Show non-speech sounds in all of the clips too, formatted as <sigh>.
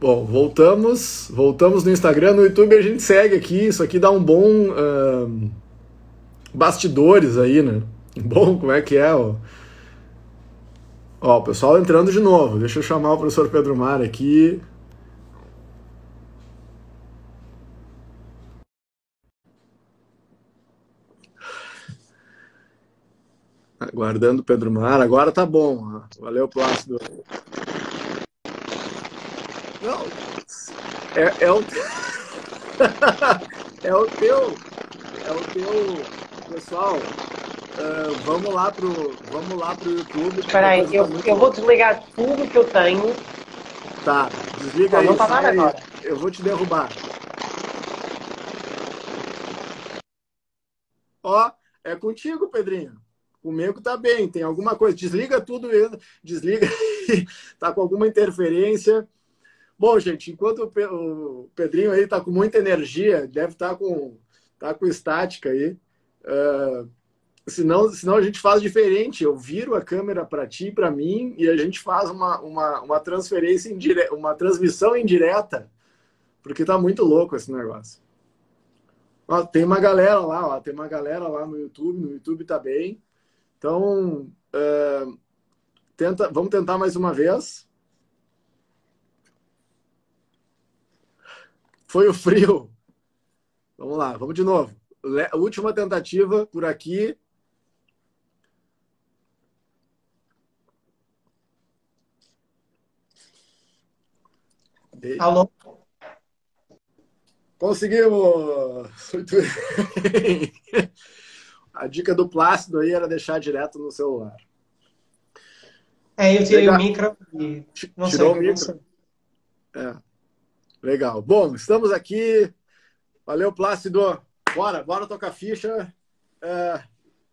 Bom, voltamos, voltamos no Instagram, no YouTube a gente segue aqui, isso aqui dá um bom uh, bastidores aí, né? <laughs> Bom, como é que é, ó? Ó, o pessoal entrando de novo, deixa eu chamar o professor Pedro Mar aqui. Aguardando o Pedro Mar, agora tá bom. Valeu, Plácido. Não, é, é o. <laughs> é o teu. É o teu. Pessoal, uh, vamos lá pro. Vamos lá pro YouTube. Espera aí, eu, eu vou desligar tudo que eu tenho. Tá, desliga não, aí. Não tá nada agora. Eu vou te derrubar. Ó, é contigo, Pedrinho. Comigo tá bem, tem alguma coisa. Desliga tudo, desliga. <laughs> tá com alguma interferência. Bom, gente, enquanto o Pedrinho aí tá com muita energia, deve estar tá com, tá com estática aí. Uh, senão, senão a gente faz diferente. Eu viro a câmera para ti para mim e a gente faz uma, uma, uma transferência uma transmissão indireta, porque tá muito louco esse negócio. Ó, tem uma galera lá, ó, tem uma galera lá no YouTube, no YouTube tá bem. Então, uh, tenta, vamos tentar mais uma vez. Foi o frio. Vamos lá, vamos de novo. Última tentativa por aqui. Alô? Conseguimos! A dica do Plácido aí era deixar direto no celular. É, eu tirei Legal. o micro e não Tirou sei o micro? É. Legal. Bom, estamos aqui. Valeu, Plácido. Bora, bora tocar ficha. É,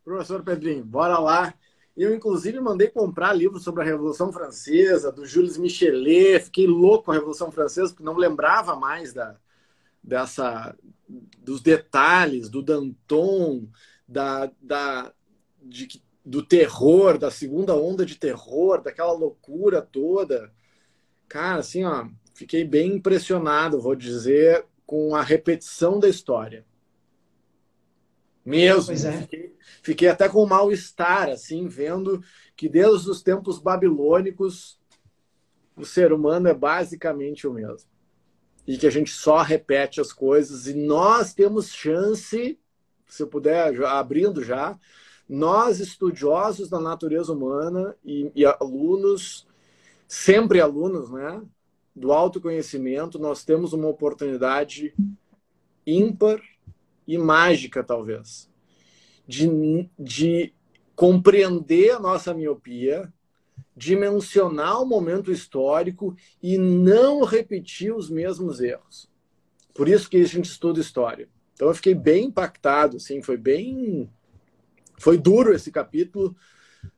professor Pedrinho, bora lá. Eu, inclusive, mandei comprar livro sobre a Revolução Francesa, do Jules Michelet. Fiquei louco com a Revolução Francesa, porque não lembrava mais da, dessa, dos detalhes, do Danton, da, da, de, do terror, da segunda onda de terror, daquela loucura toda. Cara, assim, ó, fiquei bem impressionado, vou dizer, com a repetição da história. Mesmo. É. Fiquei, fiquei, até com mal-estar, assim, vendo que desde os tempos babilônicos o ser humano é basicamente o mesmo. E que a gente só repete as coisas e nós temos chance, se eu puder, já, abrindo já, nós estudiosos da natureza humana e, e alunos, sempre alunos, né? Do autoconhecimento, nós temos uma oportunidade ímpar e mágica, talvez, de, de compreender a nossa miopia, dimensionar o momento histórico e não repetir os mesmos erros. Por isso que a gente estuda história. Então eu fiquei bem impactado, assim, foi bem foi duro esse capítulo,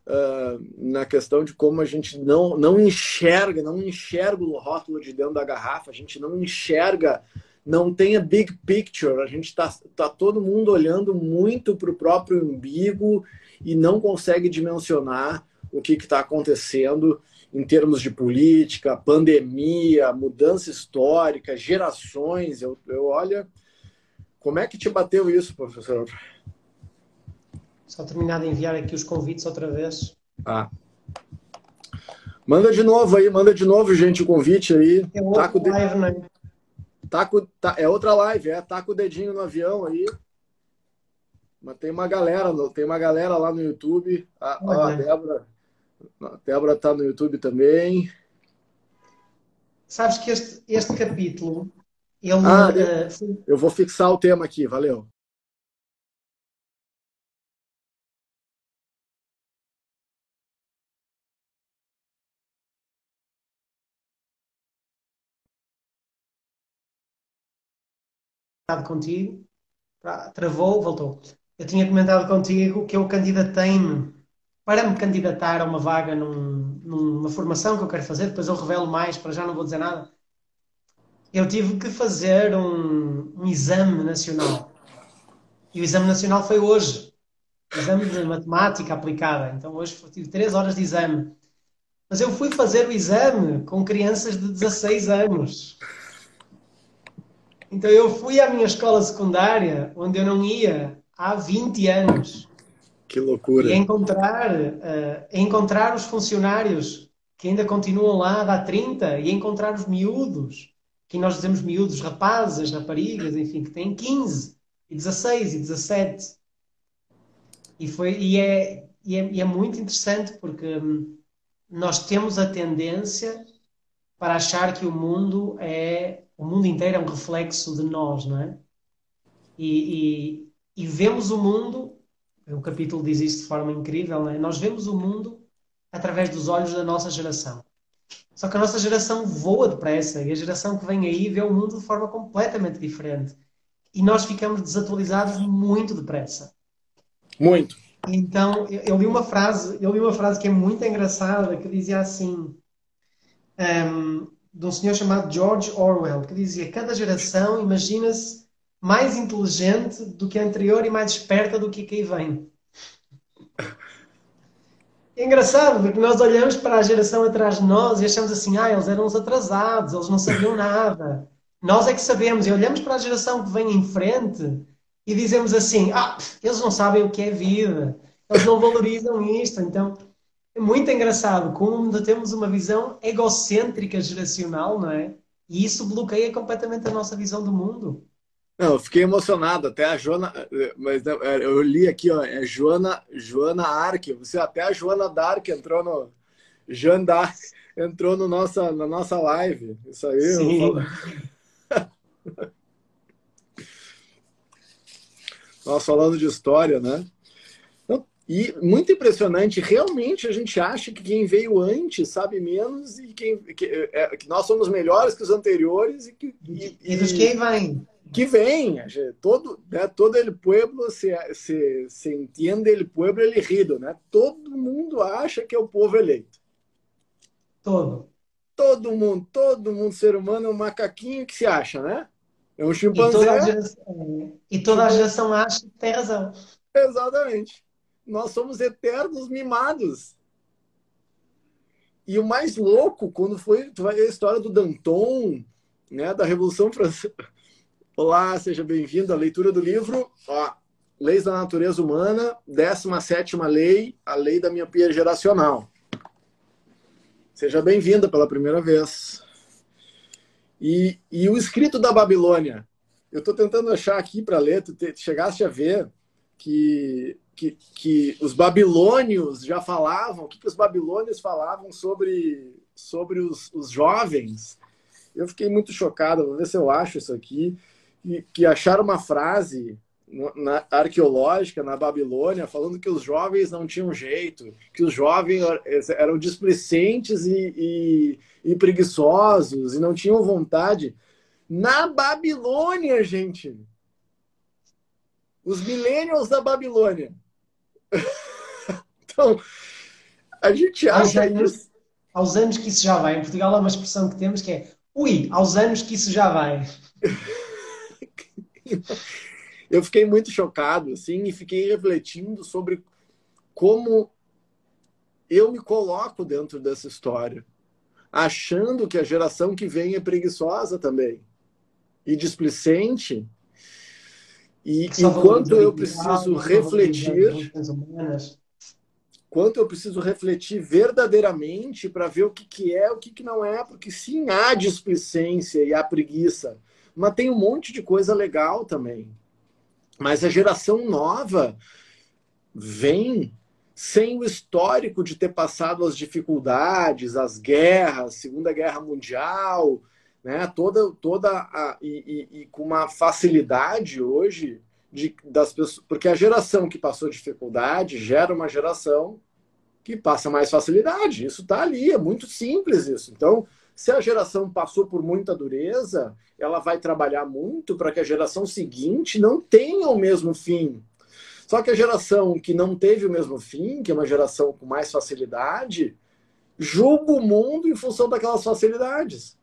uh, na questão de como a gente não, não enxerga, não enxerga o rótulo de dentro da garrafa, a gente não enxerga, não tem a big picture, a gente está tá todo mundo olhando muito para o próprio umbigo e não consegue dimensionar o que está acontecendo em termos de política, pandemia, mudança histórica, gerações. Eu, eu olha, como é que te bateu isso, professor? Só terminar de enviar aqui os convites outra vez. Ah. Manda de novo aí, manda de novo, gente, o convite aí. É outra tá com live, né? Tá com... tá... É outra live, é. Tá com o dedinho no avião aí. Mas tem uma galera, tem uma galera lá no YouTube. Ah, ó, a Débora. A Débora tá no YouTube também. Sabes que este, este capítulo. Ele, ah, uh, eu vou fixar o tema aqui, valeu. Contigo, travou, voltou. Eu tinha comentado contigo que eu candidatei-me para me candidatar a uma vaga num, numa formação que eu quero fazer, depois eu revelo mais, para já não vou dizer nada. Eu tive que fazer um, um exame nacional. E o exame nacional foi hoje. Exame de matemática aplicada. Então hoje tive três horas de exame. Mas eu fui fazer o exame com crianças de 16 anos. Então eu fui à minha escola secundária, onde eu não ia há 20 anos. Que loucura. E encontrar, uh, encontrar os funcionários que ainda continuam lá há 30 e encontrar os miúdos, que nós dizemos miúdos, rapazes, raparigas, enfim, que têm 15 e 16 e 17. E, foi, e, é, e, é, e é muito interessante porque hum, nós temos a tendência para achar que o mundo é o mundo inteiro é um reflexo de nós, não é? E, e, e vemos o mundo, o capítulo diz isso de forma incrível, não é? Nós vemos o mundo através dos olhos da nossa geração. Só que a nossa geração voa depressa e a geração que vem aí vê o mundo de forma completamente diferente. E nós ficamos desatualizados muito depressa. Muito. Então, eu, li uma frase, eu li uma frase que é muito engraçada, que dizia assim, um, de um senhor chamado George Orwell, que dizia: cada geração imagina-se mais inteligente do que a anterior e mais esperta do que a que vem. É engraçado, porque nós olhamos para a geração atrás de nós e achamos assim, ah, eles eram os atrasados, eles não sabiam nada. Nós é que sabemos, e olhamos para a geração que vem em frente e dizemos assim, ah, eles não sabem o que é vida, eles não valorizam isto. Então, é muito engraçado como temos uma visão egocêntrica geracional, não é? E isso bloqueia completamente a nossa visão do mundo. Não, eu fiquei emocionado. Até a Joana, mas é, eu li aqui, ó, é Joana, Joana Ark. Você até a Joana Dark entrou no Joana Dark entrou no nossa, na nossa live. Isso aí. Sim. Nós <laughs> falando de história, né? E muito impressionante, realmente a gente acha que quem veio antes sabe menos e quem, que, é, que nós somos melhores que os anteriores e que. E, e dos que vem que vem, todo, né, todo el pueblo se, se, se entiende el pueblo elegido, né? Todo mundo acha que é o povo eleito. Todo. Todo mundo, todo mundo, ser humano é um macaquinho que se acha, né? É um chimpanzé. E toda a geração, e toda a geração acha que tem razão. Exatamente. Nós somos eternos mimados. E o mais louco, quando foi a história do Danton, né, da Revolução Francesa, Olá, seja bem-vindo à leitura do livro ó, Leis da Natureza Humana, 17 Lei, a Lei da Miopia Geracional. Seja bem-vinda pela primeira vez. E, e o escrito da Babilônia. Eu estou tentando achar aqui para ler, tu te, chegaste a ver que, que, que os babilônios já falavam, o que, que os babilônios falavam sobre, sobre os, os jovens. Eu fiquei muito chocado, vou ver se eu acho isso aqui que, que acharam uma frase na, arqueológica na Babilônia falando que os jovens não tinham jeito, que os jovens eram displicentes e, e, e preguiçosos e não tinham vontade. Na Babilônia, gente! Os millennials da Babilônia. <laughs> então, a gente acha aos anos, isso. Aos anos que isso já vai. Em Portugal há uma expressão que temos que é ui, aos anos que isso já vai. <laughs> eu fiquei muito chocado, assim, e fiquei refletindo sobre como eu me coloco dentro dessa história, achando que a geração que vem é preguiçosa também e displicente. E enquanto eu preciso refletir, quanto eu preciso refletir verdadeiramente para ver o que, que é, o que, que não é, porque sim há displicência e há preguiça, mas tem um monte de coisa legal também. Mas a geração nova vem sem o histórico de ter passado as dificuldades, as guerras, Segunda Guerra Mundial, né? Toda, toda a, e, e, e com uma facilidade hoje de, das pessoas, porque a geração que passou dificuldade gera uma geração que passa mais facilidade. Isso está ali, é muito simples isso. Então, se a geração passou por muita dureza, ela vai trabalhar muito para que a geração seguinte não tenha o mesmo fim. Só que a geração que não teve o mesmo fim, que é uma geração com mais facilidade, julga o mundo em função daquelas facilidades.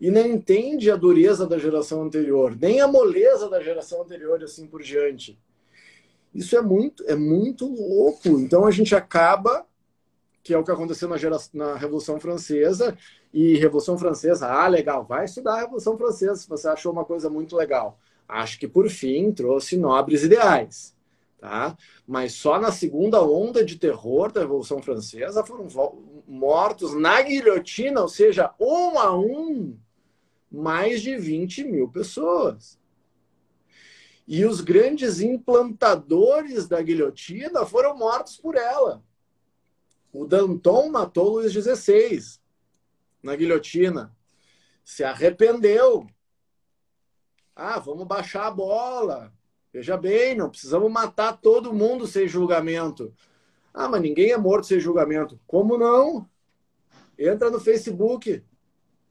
E não entende a dureza da geração anterior, nem a moleza da geração anterior e assim por diante. Isso é muito, é muito louco. Então a gente acaba que é o que aconteceu na, geração, na Revolução Francesa. E Revolução Francesa, ah, legal, vai estudar a Revolução Francesa se você achou uma coisa muito legal. Acho que, por fim, trouxe nobres ideais. Tá? Mas só na segunda onda de terror da Revolução Francesa foram mortos na guilhotina, ou seja, um a um, mais de 20 mil pessoas. E os grandes implantadores da guilhotina foram mortos por ela. O Danton matou Luís XVI na guilhotina. Se arrependeu. Ah, vamos baixar a bola. Veja bem, não precisamos matar todo mundo sem julgamento. Ah, mas ninguém é morto sem julgamento. Como não? Entra no Facebook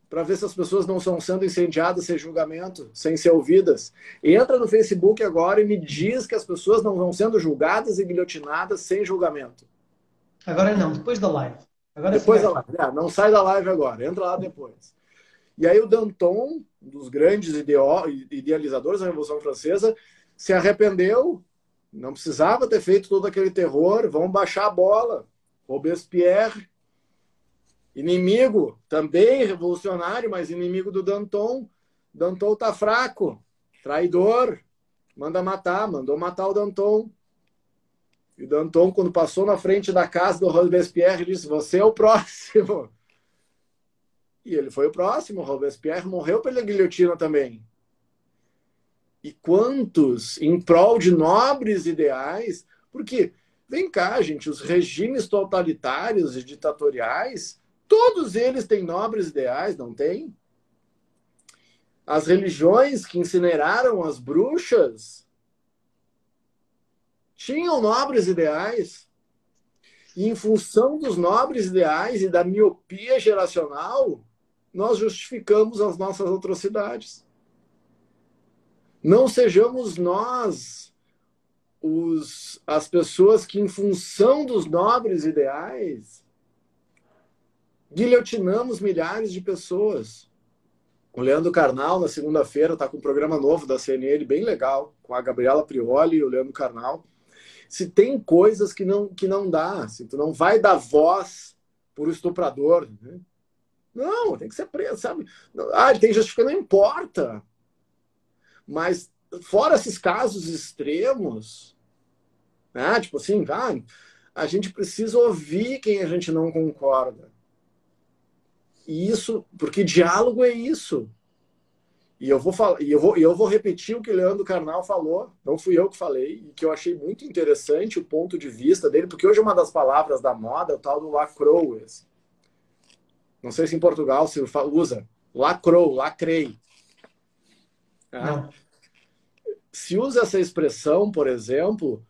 para ver se as pessoas não estão sendo incendiadas sem julgamento, sem ser ouvidas. Entra no Facebook agora e me diz que as pessoas não estão sendo julgadas e guilhotinadas sem julgamento. Agora não, depois da live. Agora depois da live. É, não sai da live agora, entra lá depois. E aí o Danton, um dos grandes idealizadores da Revolução Francesa, se arrependeu, não precisava ter feito todo aquele terror, vamos baixar a bola. Robespierre, inimigo, também revolucionário, mas inimigo do Danton. Danton tá fraco, traidor, manda matar, mandou matar o Danton. E o Danton, quando passou na frente da casa do Robespierre, disse: Você é o próximo. E ele foi o próximo. O Robespierre morreu pela guilhotina também. E quantos em prol de nobres ideais? Porque, vem cá, gente, os regimes totalitários e ditatoriais, todos eles têm nobres ideais, não tem? As religiões que incineraram as bruxas tinham nobres ideais. E em função dos nobres ideais e da miopia geracional, nós justificamos as nossas atrocidades. Não sejamos nós os, as pessoas que, em função dos nobres ideais, guilhotinamos milhares de pessoas. O Leandro Carnal, na segunda-feira, está com um programa novo da CNN, bem legal, com a Gabriela Prioli e o Leandro Carnal. Se tem coisas que não, que não dá, se tu não vai dar voz por estuprador, né? não, tem que ser preso, sabe? Ah, ele tem justificação, não importa. Mas, fora esses casos extremos, né? tipo assim, ah, a gente precisa ouvir quem a gente não concorda. E isso, porque diálogo é isso. E eu vou falar, e eu vou, eu vou repetir o que o Leandro Carnal falou, não fui eu que falei, e que eu achei muito interessante o ponto de vista dele, porque hoje uma das palavras da moda é o tal do lacroes. Não sei se em Portugal se usa lacrou, lacrei. Ah, se usa essa expressão, por exemplo,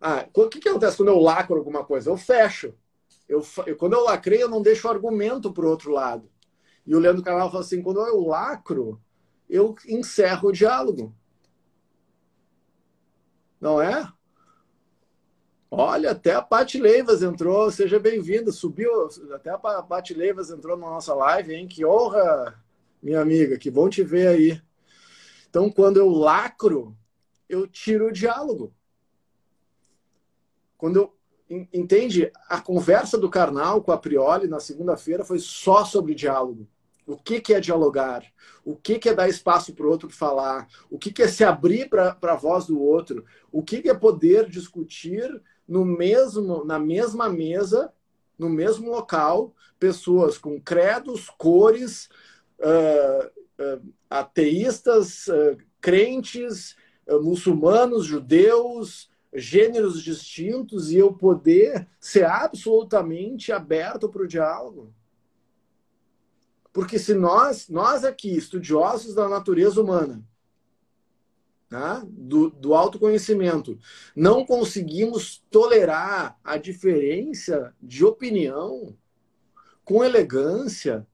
ah, o que, que acontece quando eu lacro alguma coisa? Eu fecho. Eu, eu quando eu lacrei, eu não deixo argumento para o outro lado. E o Leandro Carvalho fala assim: quando eu lacro, eu encerro o diálogo. Não é? Olha, até a Paty Leivas entrou, seja bem-vinda. Subiu, até a Paty Leivas entrou na nossa live, hein? Que honra, minha amiga, que bom te ver aí. Então, quando eu lacro, eu tiro o diálogo. Quando eu. Entende? A conversa do Karnal com a Prioli na segunda-feira foi só sobre diálogo. O que, que é dialogar? O que, que é dar espaço para o outro falar? O que, que é se abrir para a voz do outro? O que, que é poder discutir no mesmo, na mesma mesa, no mesmo local, pessoas com credos, cores, uh, uh, ateístas, uh, crentes, muçulmanos, judeus, gêneros distintos e eu poder ser absolutamente aberto para o diálogo. Porque se nós, nós aqui, estudiosos da natureza humana, tá? do, do autoconhecimento, não conseguimos tolerar a diferença de opinião com elegância,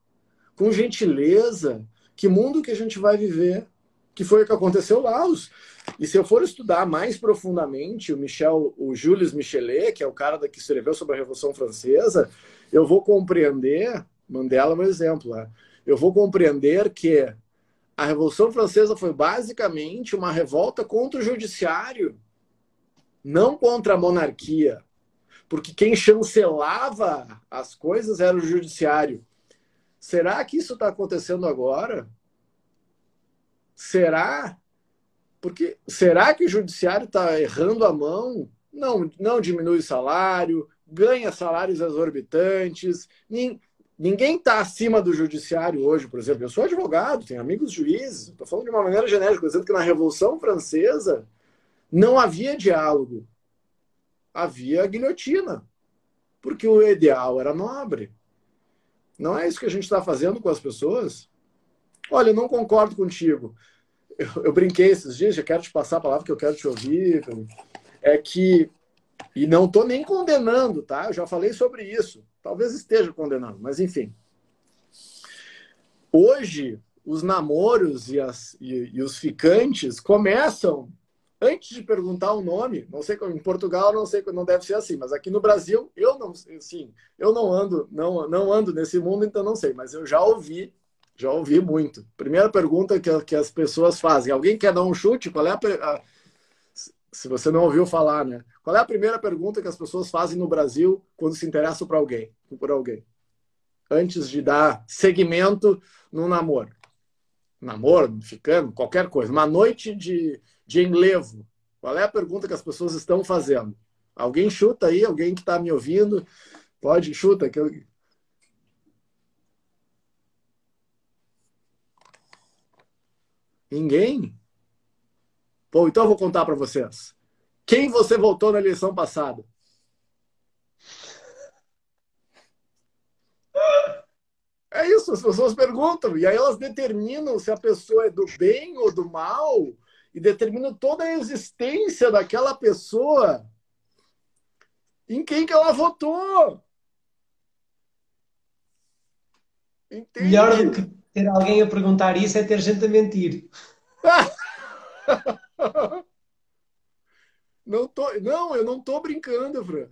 com gentileza, que mundo que a gente vai viver? Que foi o que aconteceu lá. Os... E se eu for estudar mais profundamente o Michel, o Jules Michelet, que é o cara que escreveu sobre a Revolução Francesa, eu vou compreender, Mandela é um exemplo, né? eu vou compreender que a Revolução Francesa foi basicamente uma revolta contra o judiciário, não contra a monarquia. porque quem chancelava as coisas era o judiciário. Será que isso está acontecendo agora? Será? Porque será que o judiciário está errando a mão? Não, não diminui o salário, ganha salários exorbitantes. Ninguém está acima do judiciário hoje, por exemplo. Eu sou advogado, tenho amigos juízes. Estou falando de uma maneira genérica, dizendo que na Revolução Francesa não havia diálogo, havia guilhotina, porque o ideal era nobre. Não é isso que a gente está fazendo com as pessoas? Olha, eu não concordo contigo. Eu, eu, brinquei esses dias, já quero te passar a palavra que eu quero te ouvir. É que, e não estou nem condenando, tá? Eu já falei sobre isso. Talvez esteja condenando, mas enfim. Hoje, os namoros e, as, e, e os ficantes começam antes de perguntar o nome, não sei como em Portugal, não sei não deve ser assim, mas aqui no Brasil eu não, sim, eu não ando, não, não ando nesse mundo, então não sei, mas eu já ouvi, já ouvi muito. Primeira pergunta que, que as pessoas fazem: alguém quer dar um chute? Qual é a, a se você não ouviu falar, né? Qual é a primeira pergunta que as pessoas fazem no Brasil quando se interessam por alguém, por alguém? Antes de dar seguimento no namoro. Namoro, ficando, qualquer coisa. Uma noite de de enlevo. Qual é a pergunta que as pessoas estão fazendo? Alguém chuta aí, alguém que está me ouvindo, pode, chuta. Que eu... Ninguém? Bom, então eu vou contar para vocês. Quem você votou na eleição passada? É isso, as pessoas perguntam, e aí elas determinam se a pessoa é do bem ou do mal, e determina toda a existência daquela pessoa em quem que ela votou. Entende? Melhor do que ter alguém a perguntar isso é ter gente a mentir. <laughs> não, tô, não, eu não tô brincando, Fran.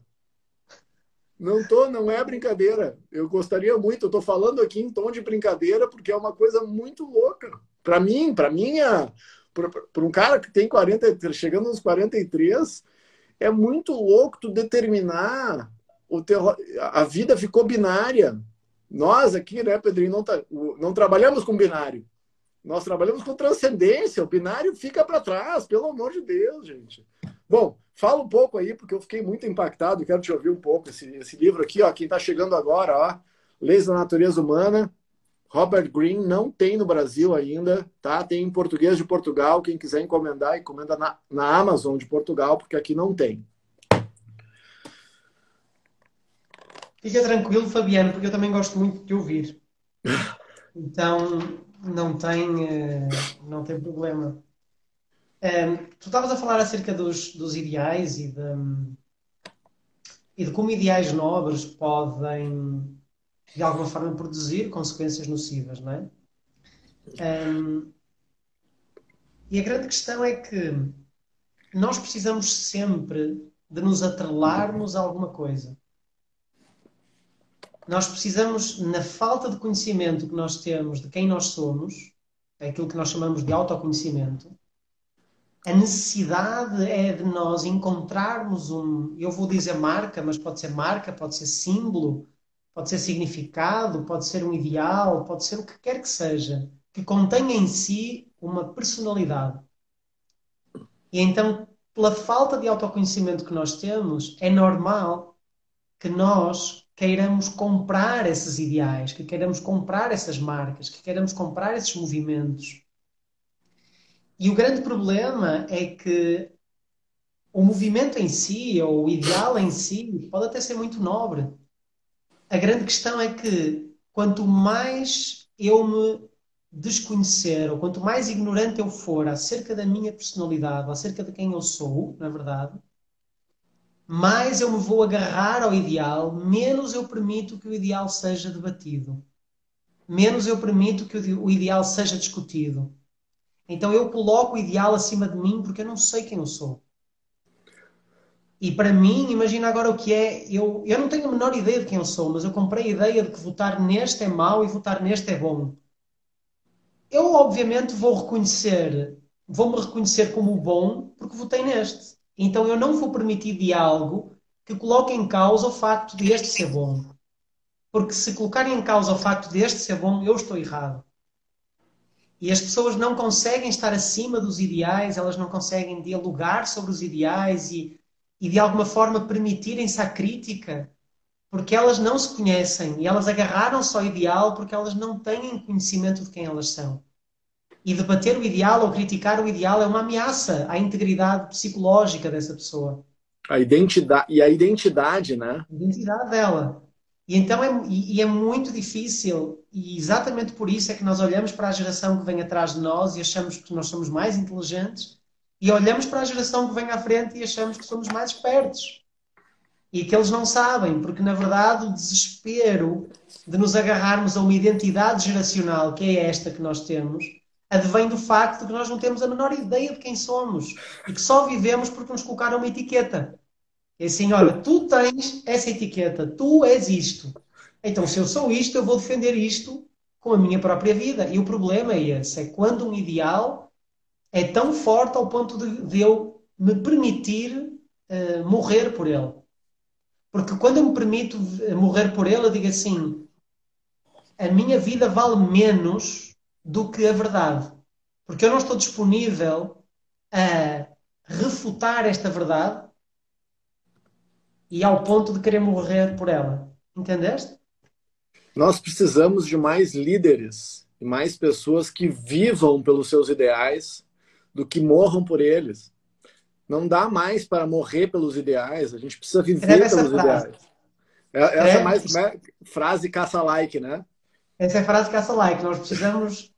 Não tô, não é brincadeira. Eu gostaria muito, eu tô falando aqui em tom de brincadeira porque é uma coisa muito louca. Para mim, para minha para um cara que tem 40, chegando nos 43, é muito louco tu determinar o teu, a vida ficou binária. Nós aqui, né, Pedrinho, não, tá, não trabalhamos com binário. Nós trabalhamos com transcendência. O binário fica para trás, pelo amor de Deus, gente. Bom, fala um pouco aí, porque eu fiquei muito impactado. Quero te ouvir um pouco. Esse, esse livro aqui, ó, quem está chegando agora, ó, Leis da Natureza Humana, Robert Green não tem no Brasil ainda, tá? Tem em português de Portugal. Quem quiser encomendar, encomenda na, na Amazon de Portugal, porque aqui não tem. Fica tranquilo, Fabiano, porque eu também gosto muito de ouvir. Então, não tem, eh, não tem problema. Tu estavas a falar acerca dos, dos ideais e de, e de como ideais nobres podem de alguma forma produzir consequências nocivas, não é? Um, e a grande questão é que nós precisamos sempre de nos atrelarmos a alguma coisa. Nós precisamos, na falta de conhecimento que nós temos de quem nós somos, aquilo que nós chamamos de autoconhecimento, a necessidade é de nós encontrarmos um, eu vou dizer marca, mas pode ser marca, pode ser símbolo, pode ser significado, pode ser um ideal, pode ser o que quer que seja, que contenha em si uma personalidade. E então, pela falta de autoconhecimento que nós temos, é normal que nós queiramos comprar esses ideais, que queiramos comprar essas marcas, que queiramos comprar esses movimentos. E o grande problema é que o movimento em si, ou o ideal em si, pode até ser muito nobre, a grande questão é que quanto mais eu me desconhecer, ou quanto mais ignorante eu for acerca da minha personalidade, acerca de quem eu sou, na verdade, mais eu me vou agarrar ao ideal, menos eu permito que o ideal seja debatido, menos eu permito que o ideal seja discutido. Então eu coloco o ideal acima de mim porque eu não sei quem eu sou. E para mim, imagina agora o que é. Eu, eu não tenho a menor ideia de quem eu sou, mas eu comprei a ideia de que votar neste é mau e votar neste é bom. Eu, obviamente, vou reconhecer, vou-me reconhecer como bom porque votei neste. Então eu não vou permitir diálogo que coloque em causa o facto de este ser bom. Porque se colocarem em causa o facto de este ser bom, eu estou errado. E as pessoas não conseguem estar acima dos ideais, elas não conseguem dialogar sobre os ideais e, e de alguma forma permitirem-se a crítica, porque elas não se conhecem e elas agarraram-se ao ideal porque elas não têm conhecimento de quem elas são. E debater o ideal ou criticar o ideal é uma ameaça à integridade psicológica dessa pessoa. A identidade e a identidade, né? A identidade dela. E então é, e é muito difícil, e exatamente por isso é que nós olhamos para a geração que vem atrás de nós e achamos que nós somos mais inteligentes, e olhamos para a geração que vem à frente e achamos que somos mais espertos. E que eles não sabem, porque na verdade o desespero de nos agarrarmos a uma identidade geracional, que é esta que nós temos, advém do facto de que nós não temos a menor ideia de quem somos e que só vivemos porque nos colocaram uma etiqueta. É assim, olha, tu tens essa etiqueta, tu és isto. Então, se eu sou isto, eu vou defender isto com a minha própria vida. E o problema é esse: é quando um ideal é tão forte ao ponto de, de eu me permitir uh, morrer por ele. Porque quando eu me permito eh, morrer por ele, eu digo assim: a minha vida vale menos do que a verdade. Porque eu não estou disponível a refutar esta verdade e ao ponto de querer morrer por ela. Entendeste? Nós precisamos de mais líderes e mais pessoas que vivam pelos seus ideais do que morram por eles. Não dá mais para morrer pelos ideais, a gente precisa viver pelos frase. ideais. É, essa é, é mais né, frase caça-like, né? Essa é a frase caça-like. Nós precisamos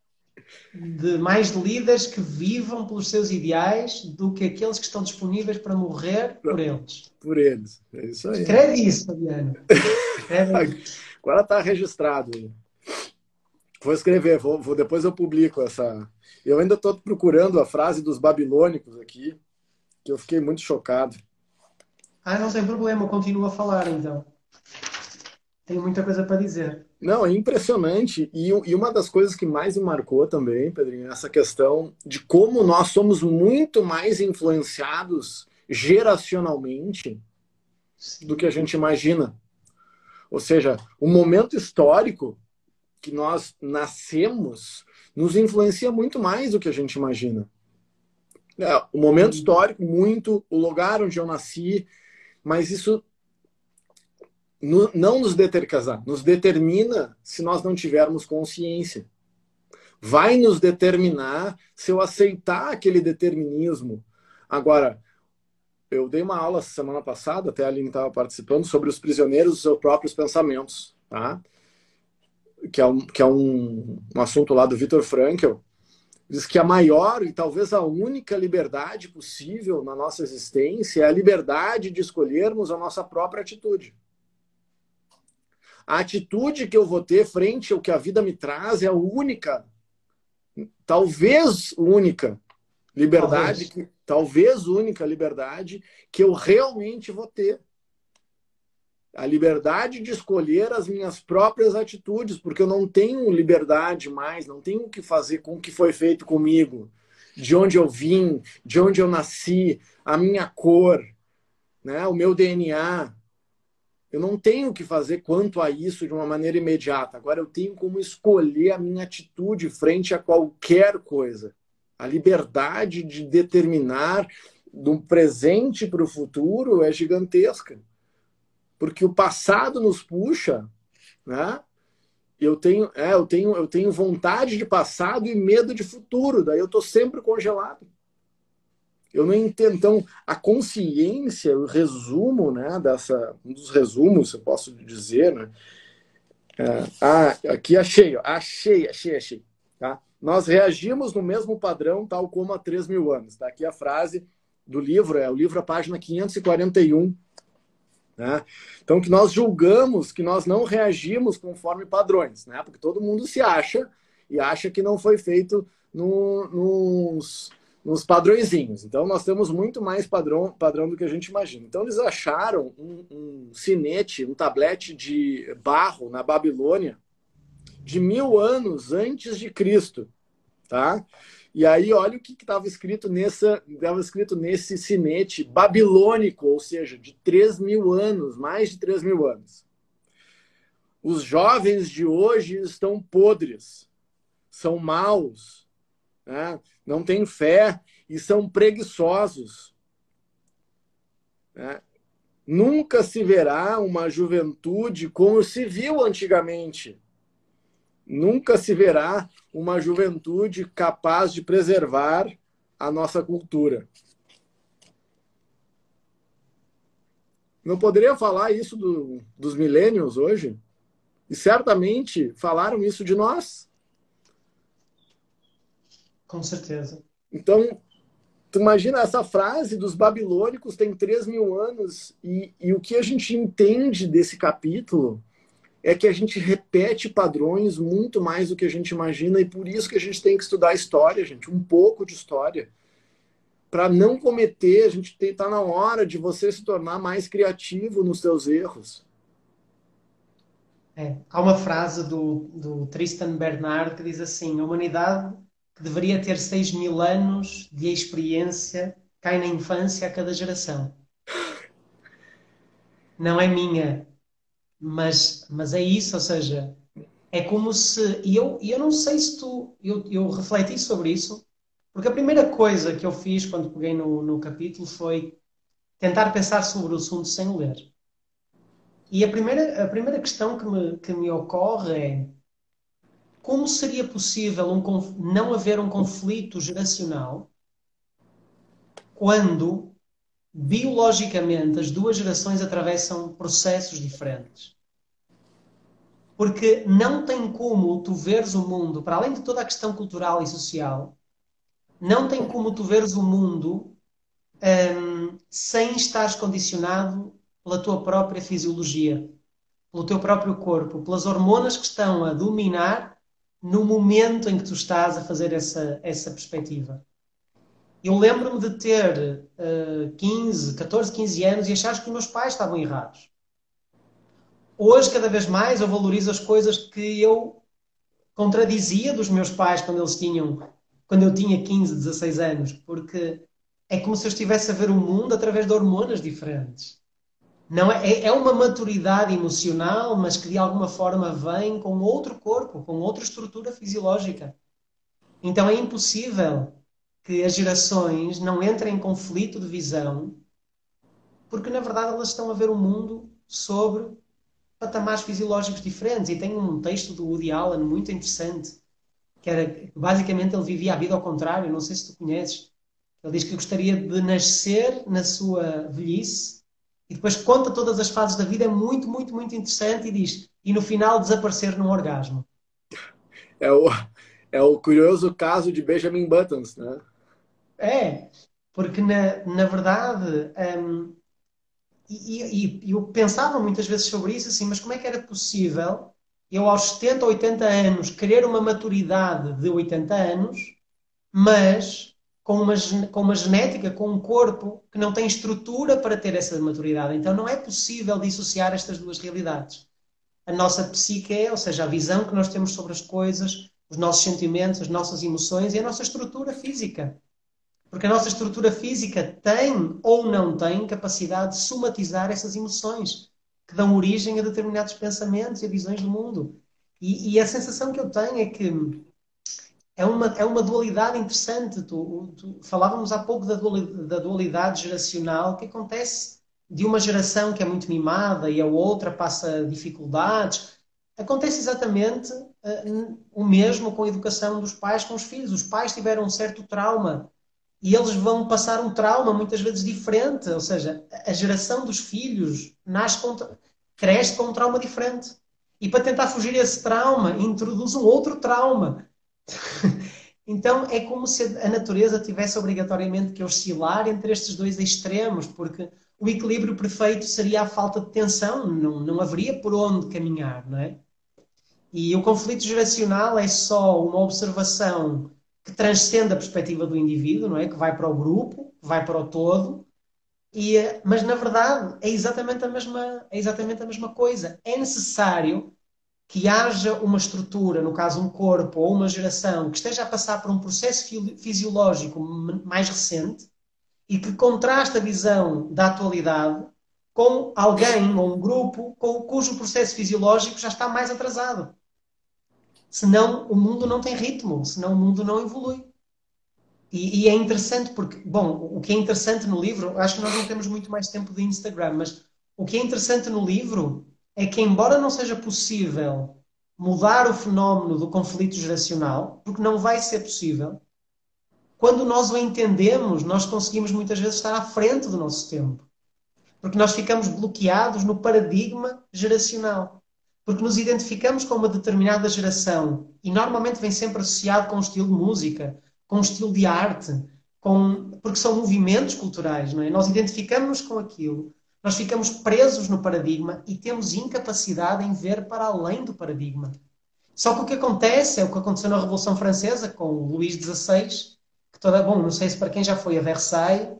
de mais líderes que vivam pelos seus ideais do que aqueles que estão disponíveis para morrer por eles. Por eles. É isso aí. Escreve isso, Fabiano. Escreve <laughs> Agora está registrado. Vou escrever, vou, vou, depois eu publico essa. Eu ainda estou procurando a frase dos babilônicos aqui, que eu fiquei muito chocado. Ah, não tem problema, eu continuo a falar então. Tenho muita coisa para dizer. Não, é impressionante. E, e uma das coisas que mais me marcou também, Pedrinho, é essa questão de como nós somos muito mais influenciados geracionalmente Sim. do que a gente imagina. Ou seja, o momento histórico que nós nascemos nos influencia muito mais do que a gente imagina. É, o momento histórico, muito, o lugar onde eu nasci, mas isso no, não nos determina, nos determina se nós não tivermos consciência. Vai nos determinar se eu aceitar aquele determinismo. Agora, eu dei uma aula semana passada, até a Aline estava participando, sobre os prisioneiros dos seus próprios pensamentos, tá? que é um, que é um, um assunto lá do Viktor Frankl. Diz que a maior e talvez a única liberdade possível na nossa existência é a liberdade de escolhermos a nossa própria atitude. A atitude que eu vou ter frente ao que a vida me traz é a única, talvez única liberdade, talvez, que, talvez única liberdade que eu realmente vou ter. A liberdade de escolher as minhas próprias atitudes, porque eu não tenho liberdade mais, não tenho o que fazer com o que foi feito comigo, de onde eu vim, de onde eu nasci, a minha cor, né, o meu DNA. Eu não tenho que fazer quanto a isso de uma maneira imediata. Agora eu tenho como escolher a minha atitude frente a qualquer coisa. A liberdade de determinar do presente para o futuro é gigantesca. Porque o passado nos puxa, né? Eu tenho, é, eu tenho, eu tenho vontade de passado e medo de futuro, daí eu estou sempre congelado. Eu não entendo. Então, a consciência, o resumo, né, dessa, um dos resumos, eu posso dizer, né? Ah, aqui achei, achei, achei, achei. Tá? Nós reagimos no mesmo padrão, tal como há 3 mil anos. Tá? Aqui a frase do livro, é o livro, a página 541. Né? Então, que nós julgamos que nós não reagimos conforme padrões, né? porque todo mundo se acha e acha que não foi feito no, nos nos padrõezinhos. Então, nós temos muito mais padrão, padrão do que a gente imagina. Então, eles acharam um, um sinete, um tablete de barro na Babilônia de mil anos antes de Cristo, tá? E aí, olha o que estava escrito, nessa, escrito nesse sinete babilônico, ou seja, de 3 mil anos, mais de 3 mil anos. Os jovens de hoje estão podres, são maus, né? não têm fé e são preguiçosos. Né? Nunca se verá uma juventude como se viu antigamente. Nunca se verá uma juventude capaz de preservar a nossa cultura. Não poderia falar isso do, dos milênios hoje? E certamente falaram isso de nós. Com certeza. Então, tu imagina essa frase dos babilônicos tem 3 mil anos e, e o que a gente entende desse capítulo é que a gente repete padrões muito mais do que a gente imagina e por isso que a gente tem que estudar história, gente, um pouco de história. Para não cometer, a gente está na hora de você se tornar mais criativo nos seus erros. É, há uma frase do, do Tristan Bernard que diz assim: a humanidade que deveria ter 6 mil anos de experiência cai na infância a cada geração. Não é minha, mas, mas é isso, ou seja, é como se. E eu, eu não sei se tu. Eu, eu refleti sobre isso, porque a primeira coisa que eu fiz quando peguei no, no capítulo foi tentar pensar sobre o assunto sem ler. E a primeira, a primeira questão que me, que me ocorre é como seria possível um, não haver um conflito geracional quando biologicamente as duas gerações atravessam processos diferentes? Porque não tem como tu veres o mundo, para além de toda a questão cultural e social, não tem como tu veres o mundo um, sem estares condicionado pela tua própria fisiologia, pelo teu próprio corpo, pelas hormonas que estão a dominar no momento em que tu estás a fazer essa, essa perspectiva. Eu lembro-me de ter uh, 15, 14, 15 anos e achar que os meus pais estavam errados. Hoje, cada vez mais, eu valorizo as coisas que eu contradizia dos meus pais quando eles tinham, quando eu tinha 15, 16 anos, porque é como se eu estivesse a ver o mundo através de hormonas diferentes. Não é, é, é uma maturidade emocional, mas que de alguma forma vem com outro corpo, com outra estrutura fisiológica. Então é impossível que as gerações não entrem em conflito de visão, porque na verdade elas estão a ver o mundo sobre patamares fisiológicos diferentes. E tem um texto do Woody Allen muito interessante, que era basicamente ele vivia a vida ao contrário, não sei se tu conheces. Ele diz que gostaria de nascer na sua velhice e depois conta todas as fases da vida, é muito, muito, muito interessante e diz, e no final desaparecer num orgasmo. É o, é o curioso caso de Benjamin Buttons, né? É, porque na, na verdade, um, e, e, eu pensava muitas vezes sobre isso, assim, mas como é que era possível eu aos 70, 80 anos querer uma maturidade de 80 anos, mas com uma, com uma genética, com um corpo que não tem estrutura para ter essa maturidade. Então não é possível dissociar estas duas realidades. A nossa psique, ou seja, a visão que nós temos sobre as coisas, os nossos sentimentos, as nossas emoções e a nossa estrutura física. Porque a nossa estrutura física tem ou não tem capacidade de somatizar essas emoções que dão origem a determinados pensamentos e visões do mundo. E, e a sensação que eu tenho é que é uma, é uma dualidade interessante. Tu, tu, falávamos há pouco da dualidade, da dualidade geracional que acontece de uma geração que é muito mimada e a outra passa dificuldades. Acontece exatamente uh, o mesmo com a educação dos pais com os filhos. Os pais tiveram um certo trauma e eles vão passar um trauma muitas vezes diferente. Ou seja, a geração dos filhos nasce com, cresce com um trauma diferente. E para tentar fugir desse trauma, introduz um outro trauma <laughs> então é como se a natureza tivesse obrigatoriamente que oscilar entre estes dois extremos, porque o equilíbrio perfeito seria a falta de tensão, não, não haveria por onde caminhar, não é? E o conflito geracional é só uma observação que transcende a perspectiva do indivíduo, não é? Que vai para o grupo, vai para o todo, e, mas na verdade é exatamente a mesma, é exatamente a mesma coisa. É necessário que haja uma estrutura, no caso um corpo ou uma geração, que esteja a passar por um processo fisiológico mais recente e que contrasta a visão da atualidade com alguém ou um grupo com, cujo processo fisiológico já está mais atrasado. Senão o mundo não tem ritmo, senão o mundo não evolui. E, e, é interessante porque, bom, o que é interessante no livro, acho que nós não temos muito mais tempo de Instagram, mas o que é interessante no livro é que, embora não seja possível mudar o fenómeno do conflito geracional, porque não vai ser possível, quando nós o entendemos, nós conseguimos muitas vezes estar à frente do nosso tempo. Porque nós ficamos bloqueados no paradigma geracional. Porque nos identificamos com uma determinada geração e normalmente vem sempre associado com um estilo de música, com um estilo de arte, com... porque são movimentos culturais, não é? Nós identificamos-nos com aquilo nós ficamos presos no paradigma e temos incapacidade em ver para além do paradigma. Só que o que acontece é o que aconteceu na Revolução Francesa com Luís XVI, que toda bom, não sei se para quem já foi a Versailles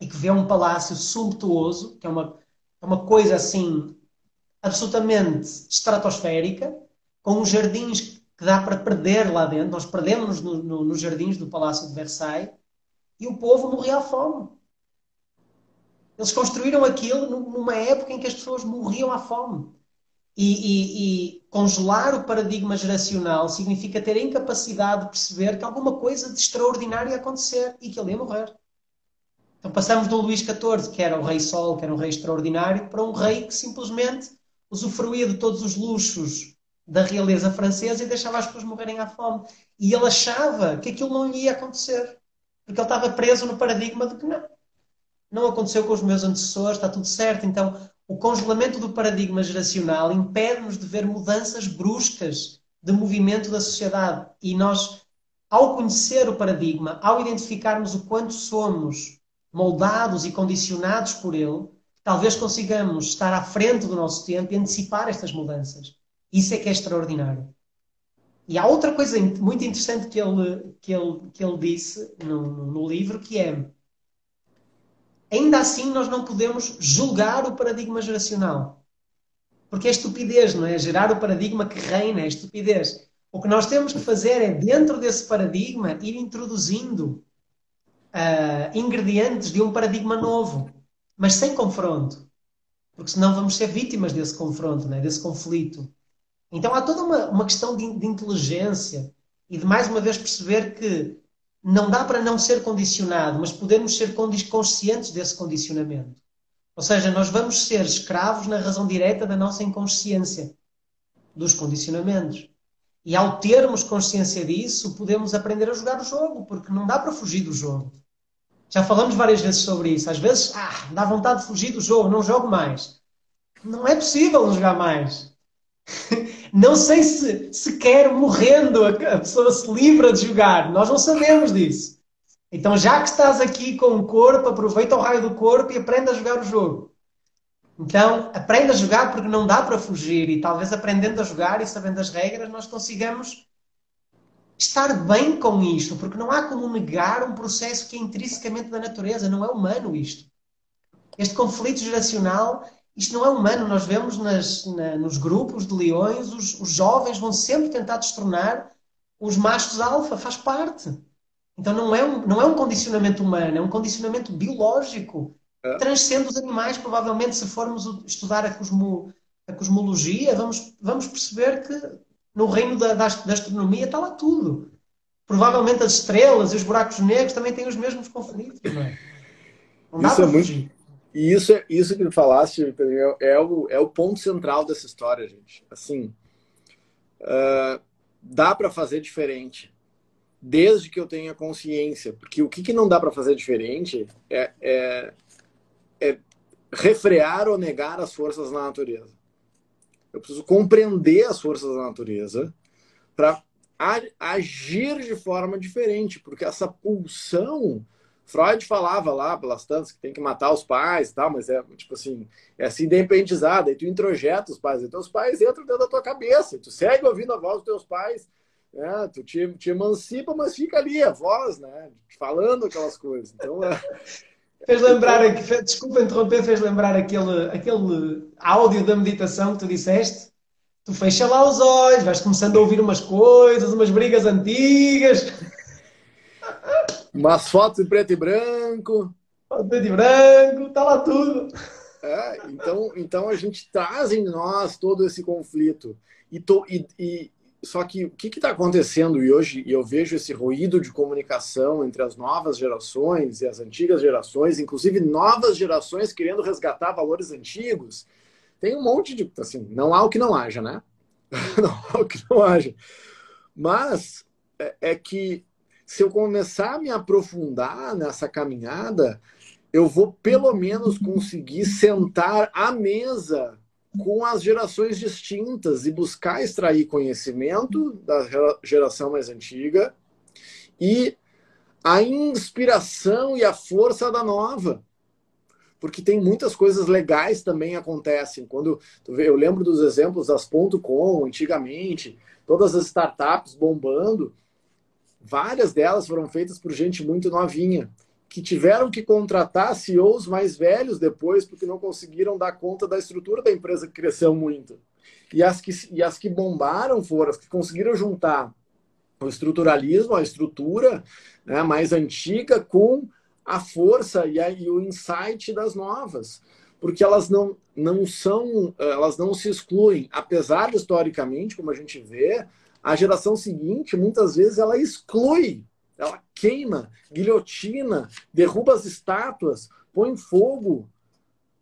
e que vê um palácio sumptuoso, que é uma, é uma coisa assim absolutamente estratosférica, com uns jardins que dá para perder lá dentro. Nós perdemos nos no, no, jardins do Palácio de Versailles e o povo morria à fome. Eles construíram aquilo numa época em que as pessoas morriam à fome. E, e, e, congelar o paradigma geracional significa ter a incapacidade de perceber que alguma coisa de extraordinário ia acontecer e que ele ia morrer. Então passamos do Luís XIV, que era o rei Sol, que era um rei extraordinário, para um rei que simplesmente usufruía de todos os luxos da realeza francesa e deixava as pessoas morrerem à fome. E ele achava que aquilo não lhe ia acontecer, porque ele estava preso no paradigma de que não, não aconteceu com os meus antecessores, está tudo certo. Então, o congelamento do paradigma geracional impede-nos de ver mudanças bruscas de movimento da sociedade. E nós, ao conhecer o paradigma, ao identificarmos o quanto somos moldados e condicionados por ele, talvez consigamos estar à frente do nosso tempo e antecipar estas mudanças. Isso é que é extraordinário. E há outra coisa muito interessante que ele, que ele, que ele disse no, no livro, que é ainda assim nós não podemos julgar o paradigma geracional. Porque é estupidez, não é? Gerar o paradigma que reina, é estupidez. O que nós temos que fazer é, dentro desse paradigma, ir introduzindo uh, ingredientes de um paradigma novo, mas sem confronto. Porque senão vamos ser vítimas desse confronto, é? desse conflito. Então há toda uma, uma questão de, de inteligência e de mais uma vez perceber que não dá para não ser condicionado, mas podemos ser conscientes desse condicionamento. Ou seja, nós vamos ser escravos na razão direta da nossa inconsciência, dos condicionamentos. E ao termos consciência disso, podemos aprender a jogar o jogo, porque não dá para fugir do jogo. Já falamos várias vezes sobre isso. Às vezes, ah, dá vontade de fugir do jogo, não jogo mais. Não é possível não jogar mais. Não sei se sequer morrendo a, pessoa se livra de jogar. Nós não sabemos disso. Então, já que estás aqui com o corpo, aproveita o raio do corpo e aprenda a jogar o jogo. Então, aprenda a jogar porque não dá para fugir e talvez aprendendo a jogar e sabendo as regras, nós consigamos estar bem com isto, porque não há como negar um processo que é intrinsecamente da natureza, não é humano isto. Este conflito geracional isto não é humano. Nós vemos nas, na, nos grupos de leões, os, os, jovens vão sempre tentar destronar os machos alfa, faz parte. Então não é um, não é um condicionamento humano, é um condicionamento biológico. É. Transcende os animais, provavelmente, se formos estudar a, cosmo, a cosmologia, vamos, vamos perceber que no reino da, da, astronomia está lá tudo. Provavelmente as estrelas e os buracos negros também têm os mesmos conflitos, não é? Não Isso é muito, e isso, é, isso que falaste é, é, o, é o ponto central dessa história, gente. Assim, uh, dá para fazer diferente, desde que eu tenha consciência. Porque o que, que não dá para fazer diferente é, é, é refrear ou negar as forças da natureza. Eu preciso compreender as forças da natureza para agir de forma diferente, porque essa pulsão Freud falava lá, pelas tantas, que tem que matar os pais e tal, mas é tipo assim, é se independizar, aí tu introjeta os pais, então os pais entram dentro da tua cabeça, tu segue ouvindo a voz dos teus pais, né? tu te, te emancipa, mas fica ali a voz, né? Falando aquelas coisas. Então, é... <laughs> Fez lembrar, então... desculpa interromper, fez lembrar aquele, aquele áudio da meditação que tu disseste. tu fecha lá os olhos, vais começando a ouvir umas coisas, umas brigas antigas. Umas fotos em preto e branco. Preto e branco, está lá tudo. É, então, então a gente traz em nós todo esse conflito. E, to, e, e só que o que está acontecendo e hoje eu vejo esse ruído de comunicação entre as novas gerações e as antigas gerações, inclusive novas gerações querendo resgatar valores antigos. Tem um monte de assim, não há o que não haja, né? <laughs> não há o que não haja. Mas é, é que se eu começar a me aprofundar nessa caminhada, eu vou pelo menos conseguir sentar à mesa com as gerações distintas e buscar extrair conhecimento da geração mais antiga e a inspiração e a força da nova. Porque tem muitas coisas legais também acontecem. Quando eu lembro dos exemplos das .com antigamente, todas as startups bombando, várias delas foram feitas por gente muito novinha que tiveram que contratar CEOs mais velhos depois, porque não conseguiram dar conta da estrutura da empresa que cresceu muito. E as que, e as que bombaram foram as que conseguiram juntar o estruturalismo, a estrutura né, mais antiga, com a força e, a, e o insight das novas. Porque elas não, não são, elas não se excluem. Apesar de, historicamente, como a gente vê, a geração seguinte, muitas vezes, ela exclui ela queima, guilhotina, derruba as estátuas, põe fogo.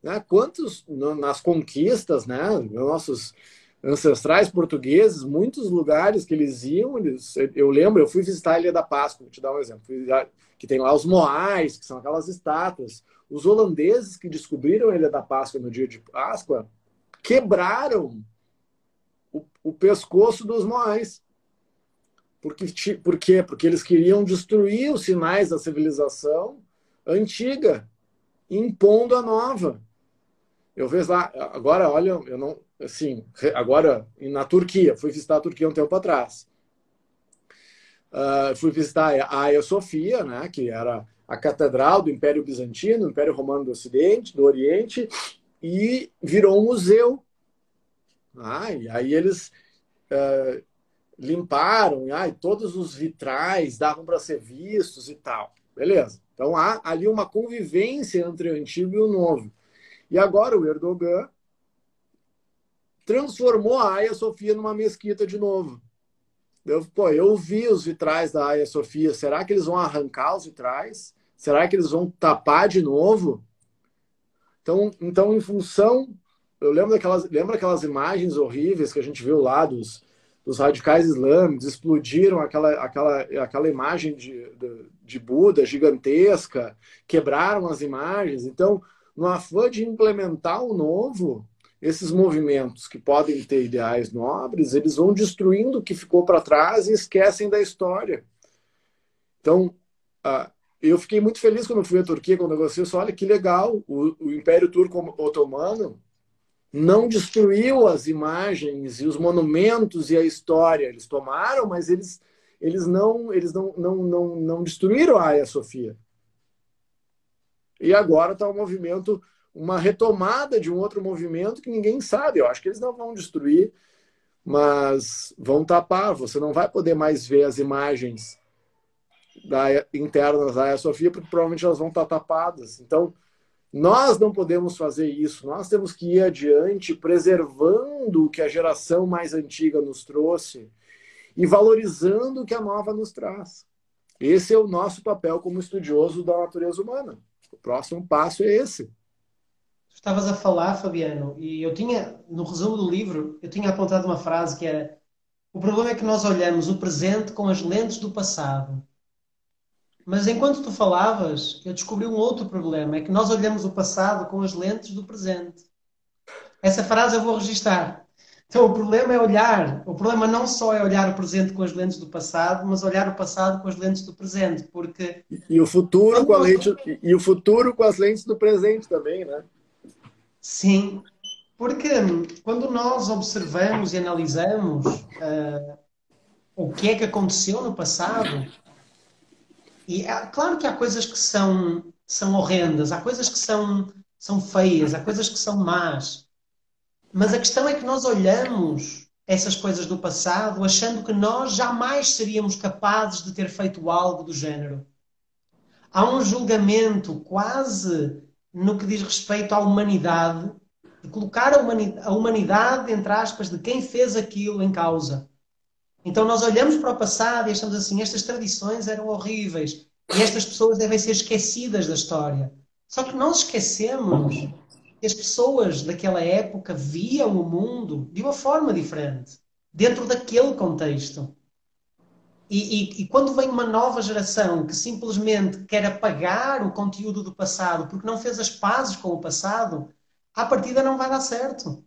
Né? Quantos nas conquistas, né? Nossos ancestrais portugueses, muitos lugares que eles iam, eles, eu lembro, eu fui visitar a Ilha da Páscoa, vou te dar um exemplo, que tem lá os moais, que são aquelas estátuas. Os holandeses que descobriram a Ilha da Páscoa no dia de Páscoa quebraram o, pescoço dos moais. Porque, por quê? Porque eles queriam destruir os sinais da civilização antiga, impondo a nova. Eu vejo lá, agora, olha, eu não, assim, agora na Turquia, fui visitar a Turquia um tempo atrás. Uh, fui visitar a Hagia Sofia, né, que era a catedral do Império Bizantino, Império Romano do Ocidente, do Oriente, e virou um museu. Ah, e aí eles uh, limparam, e todos os vitrais davam para ser vistos e tal. Beleza. Então há ali uma convivência entre o antigo e o novo. E agora o Erdogan transformou a Hagia Sofia numa mesquita de novo. Eu, pô, eu vi os vitrais da Hagia Sofia. Será que eles vão arrancar os vitrais? Será que eles vão tapar de novo? Então, então em função, eu lembro daquelas, lembra aquelas imagens horríveis que a gente viu lá dos, dos radicais islâmicos, explodiram aquela, aquela, aquela imagem de, de, de Buda gigantesca, quebraram as imagens. Então, no afã de implementar o novo, esses movimentos que podem ter ideais nobres, eles vão destruindo o que ficou para trás e esquecem da história. Então, eu fiquei muito feliz quando fui à Turquia, quando negociei isso. Olha que legal, o Império Turco Otomano não destruiu as imagens e os monumentos e a história. Eles tomaram, mas eles, eles, não, eles não, não, não, não destruíram a Hagia Sofia. E agora está um movimento, uma retomada de um outro movimento que ninguém sabe. Eu acho que eles não vão destruir, mas vão tapar. Você não vai poder mais ver as imagens da, internas da Hagia Sofia, porque provavelmente elas vão estar tapadas. Então, nós não podemos fazer isso, nós temos que ir adiante preservando o que a geração mais antiga nos trouxe e valorizando o que a nova nos traz. Esse é o nosso papel como estudioso da natureza humana. O próximo passo é esse. Estavas a falar, Fabiano, e eu tinha, no resumo do livro, eu tinha apontado uma frase que era o problema é que nós olhamos o presente com as lentes do passado mas enquanto tu falavas, eu descobri um outro problema: é que nós olhamos o passado com as lentes do presente. Essa frase eu vou registrar. Então, o problema é olhar. O problema não só é olhar o presente com as lentes do passado, mas olhar o passado com as lentes do presente, porque e o futuro com a lente e o futuro com as lentes do presente também, né? Sim, porque quando nós observamos e analisamos uh, o que é que aconteceu no passado, e é, claro que há coisas que são, são horrendas, há coisas que são, são feias, há coisas que são más. Mas a questão é que nós olhamos essas coisas do passado, achando que nós jamais seríamos capazes de ter feito algo do género. Há um julgamento quase no que diz respeito à humanidade, de colocar a humanidade, a humanidade, entre aspas, de quem fez aquilo em causa. Então nós olhamos para o passado e achamos assim: estas tradições eram horríveis e estas pessoas devem ser esquecidas da história. Só que nós esquecemos que as pessoas daquela época viam o mundo de uma forma diferente, dentro daquele contexto. E, e, e, quando vem uma nova geração que simplesmente quer apagar o conteúdo do passado porque não fez as pazes com o passado, a partida não vai dar certo.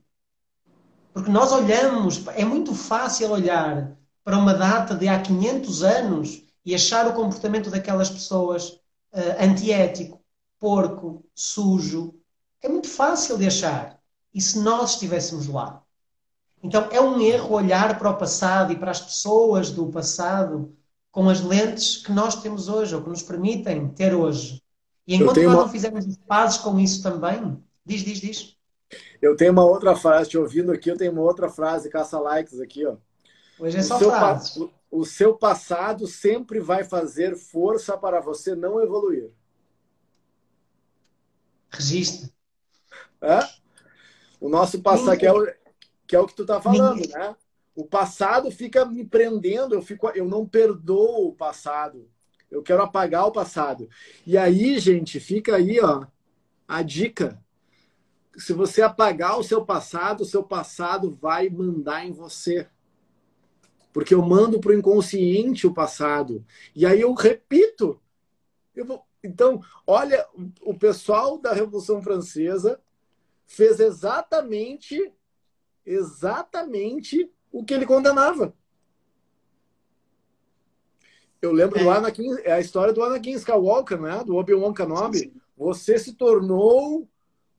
Porque nós olhamos, é muito fácil olhar para uma data de há 500 anos e achar o comportamento daquelas pessoas uh, antiético, porco, sujo. É muito fácil de achar. E se nós estivéssemos lá? Então é um erro olhar para o passado e para as pessoas do passado com as lentes que nós temos hoje, ou que nos permitem ter hoje. E enquanto nós uma... não fizermos pazes com isso também, diz, diz, diz. Eu tenho uma outra frase, te ouvindo aqui, eu tenho uma outra frase, caça likes aqui, ó. Hoje é só o seu, o, seu passado sempre vai fazer força para você não evoluir. Registre. É? O nosso passado, que é o, que é o que tu tá falando, né? O passado fica me prendendo, eu, fico, eu não perdoo o passado. Eu quero apagar o passado. E aí, gente, fica aí, ó, a dica. Se você apagar o seu passado, o seu passado vai mandar em você porque eu mando para o inconsciente o passado. E aí eu repito. Eu vou... Então, olha, o pessoal da Revolução Francesa fez exatamente, exatamente o que ele condenava. Eu lembro é. do Anakin, é a história do Anakin Skywalker, né? Do Obi-Wan Kenobi. Você se tornou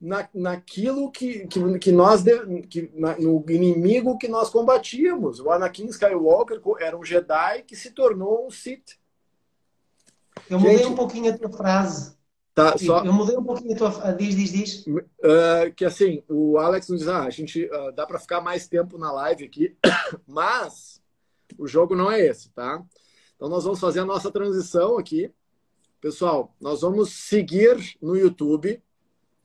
na, naquilo que, que, que nós que, na, no inimigo que nós combatíamos. O Anakin Skywalker era um Jedi que se tornou um Sith. Eu mudei Gente, um pouquinho a tua frase. Tá, só... Eu mudei um pouquinho a tua Diz, diz, diz. Uh, que assim, o Alex nos diz: ah, a gente uh, dá para ficar mais tempo na live aqui, <coughs> mas o jogo não é esse, tá? Então nós vamos fazer a nossa transição aqui. Pessoal, nós vamos seguir no YouTube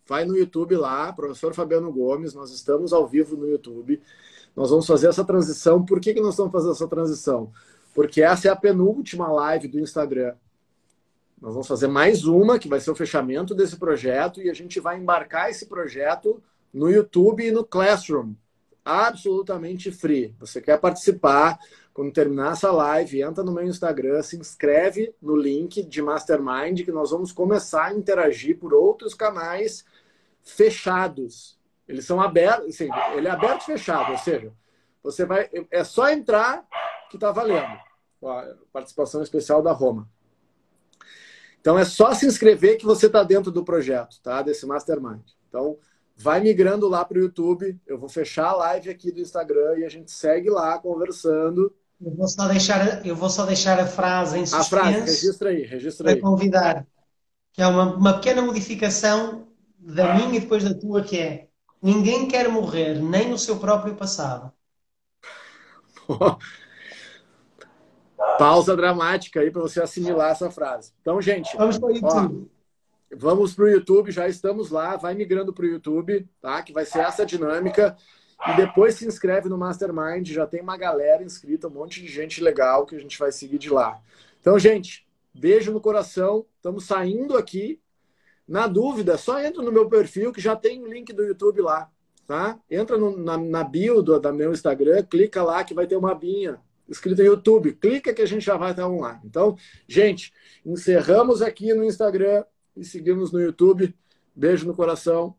Vai no YouTube lá, professor Fabiano Gomes, nós estamos ao vivo no YouTube. Nós vamos fazer essa transição. Por que, que nós estamos fazendo essa transição? Porque essa é a penúltima live do Instagram. Nós vamos fazer mais uma, que vai ser o fechamento desse projeto, e a gente vai embarcar esse projeto no YouTube e no Classroom. Absolutamente free. Você quer participar? Quando terminar essa live, entra no meu Instagram, se inscreve no link de Mastermind, que nós vamos começar a interagir por outros canais fechados. Eles são abertos, assim, ele é aberto e fechado, ou seja, você vai. É só entrar que está valendo. A participação especial da Roma. Então é só se inscrever que você está dentro do projeto, tá? Desse Mastermind. Então, vai migrando lá para o YouTube. Eu vou fechar a live aqui do Instagram e a gente segue lá conversando. Eu vou só deixar, eu vou só deixar a frase em suspense. A frase, registra aí, registra aí. Para convidar. Que é uma, uma pequena modificação da minha e depois da tua, que é ninguém quer morrer nem no seu próprio passado. <laughs> Pausa dramática aí para você assimilar essa frase. Então, gente. Vamos para o YouTube. Ó, vamos para o YouTube, já estamos lá, vai migrando para o YouTube, tá? Que vai ser essa dinâmica. E depois se inscreve no Mastermind, já tem uma galera inscrita, um monte de gente legal que a gente vai seguir de lá. Então, gente, beijo no coração. Estamos saindo aqui. Na dúvida, só entra no meu perfil que já tem o link do YouTube lá, tá? Entra no, na, na bio do da meu Instagram, clica lá que vai ter uma abinha escrita YouTube. Clica que a gente já vai estar online. Então, gente, encerramos aqui no Instagram e seguimos no YouTube. Beijo no coração.